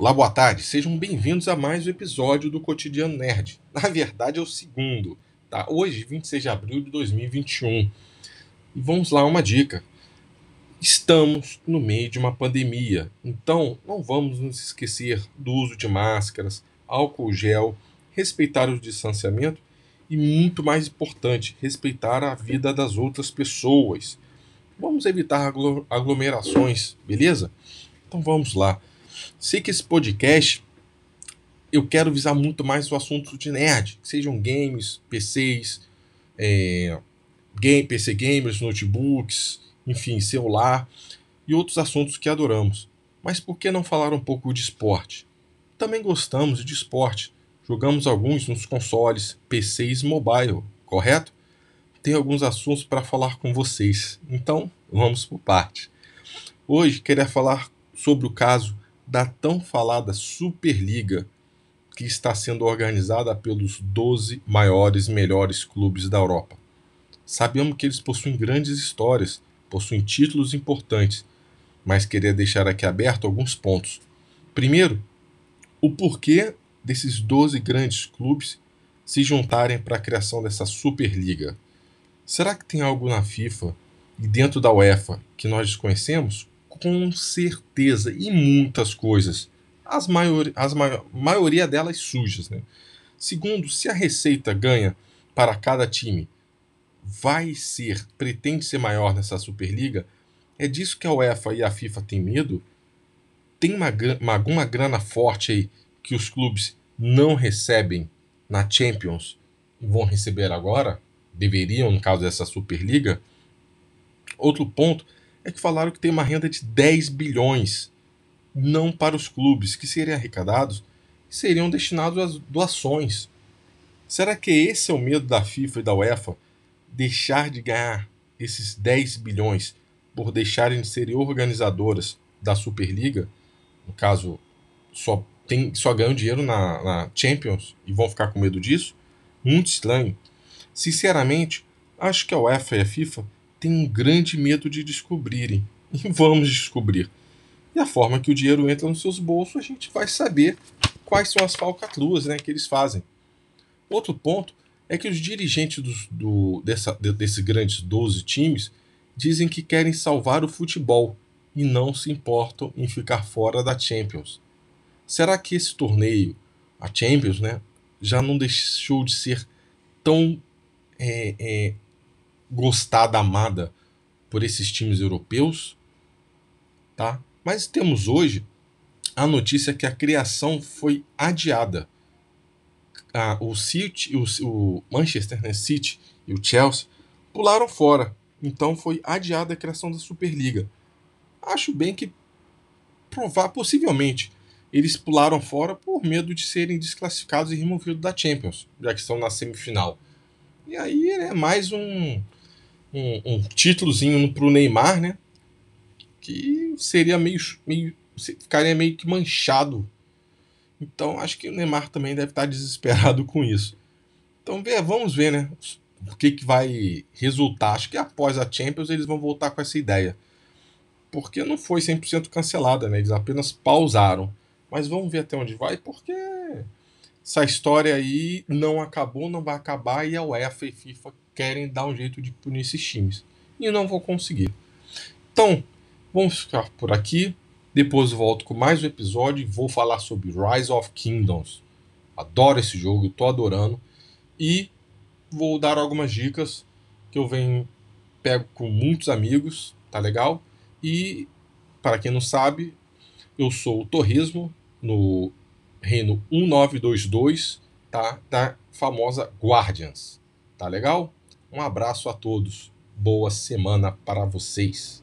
Olá, boa tarde. Sejam bem-vindos a mais um episódio do Cotidiano Nerd. Na verdade, é o segundo, tá? Hoje, 26 de abril de 2021. E vamos lá, uma dica. Estamos no meio de uma pandemia, então não vamos nos esquecer do uso de máscaras, álcool gel, respeitar o distanciamento e, muito mais importante, respeitar a vida das outras pessoas. Vamos evitar aglomerações, beleza? Então vamos lá. Sei que esse podcast eu quero visar muito mais o assunto de nerd, sejam games, PCs, é, game, PC gamers, notebooks, enfim, celular e outros assuntos que adoramos. Mas por que não falar um pouco de esporte? Também gostamos de esporte. Jogamos alguns nos consoles, PCs mobile, correto? Tem alguns assuntos para falar com vocês. Então, vamos por parte. Hoje queria falar sobre o caso da tão falada Superliga, que está sendo organizada pelos 12 maiores melhores clubes da Europa. Sabemos que eles possuem grandes histórias, possuem títulos importantes, mas queria deixar aqui aberto alguns pontos. Primeiro, o porquê desses 12 grandes clubes se juntarem para a criação dessa Superliga. Será que tem algo na FIFA e dentro da UEFA que nós desconhecemos? Com certeza e muitas coisas. As, maior, as ma maioria delas sujas. Né? Segundo, se a receita ganha para cada time vai ser, pretende ser maior nessa Superliga, é disso que a UEFA e a FIFA têm medo? Tem uma, uma, alguma grana forte aí que os clubes não recebem na Champions e vão receber agora? Deveriam, no caso dessa Superliga? Outro ponto é que falaram que tem uma renda de 10 bilhões, não para os clubes, que seriam arrecadados e seriam destinados às doações. Será que esse é o medo da FIFA e da UEFA? Deixar de ganhar esses 10 bilhões por deixarem de serem organizadoras da Superliga? No caso, só, tem, só ganham dinheiro na, na Champions e vão ficar com medo disso? Muito estranho. Sinceramente, acho que a UEFA e a FIFA têm um grande medo de descobrirem. E vamos descobrir. E a forma que o dinheiro entra nos seus bolsos, a gente vai saber quais são as falcatruas né, que eles fazem. Outro ponto é que os dirigentes do, do, dessa, desses grandes 12 times dizem que querem salvar o futebol e não se importam em ficar fora da Champions. Será que esse torneio, a Champions, né, já não deixou de ser tão é, é, gostada, amada por esses times europeus, tá? Mas temos hoje a notícia que a criação foi adiada. Ah, o City, o, o Manchester né, City e o Chelsea pularam fora. Então foi adiada a criação da Superliga. Acho bem que provar possivelmente eles pularam fora por medo de serem desclassificados e removidos da Champions, já que estão na semifinal. E aí é mais um um, um títulozinho pro Neymar, né? Que seria meio, meio. ficaria meio que manchado. Então acho que o Neymar também deve estar desesperado com isso. Então vamos ver, né? O que, que vai resultar. Acho que após a Champions eles vão voltar com essa ideia. Porque não foi 100% cancelada, né? Eles apenas pausaram. Mas vamos ver até onde vai, porque essa história aí não acabou, não vai acabar e a UEFA e FIFA querem dar um jeito de punir esses times. E não vou conseguir. Então, vamos ficar por aqui. Depois volto com mais um episódio e vou falar sobre Rise of Kingdoms. Adoro esse jogo, estou adorando. E vou dar algumas dicas que eu venho pego com muitos amigos, tá legal? E para quem não sabe, eu sou o Torresmo no reino 1922, tá? Da famosa Guardians. Tá legal? Um abraço a todos. Boa semana para vocês.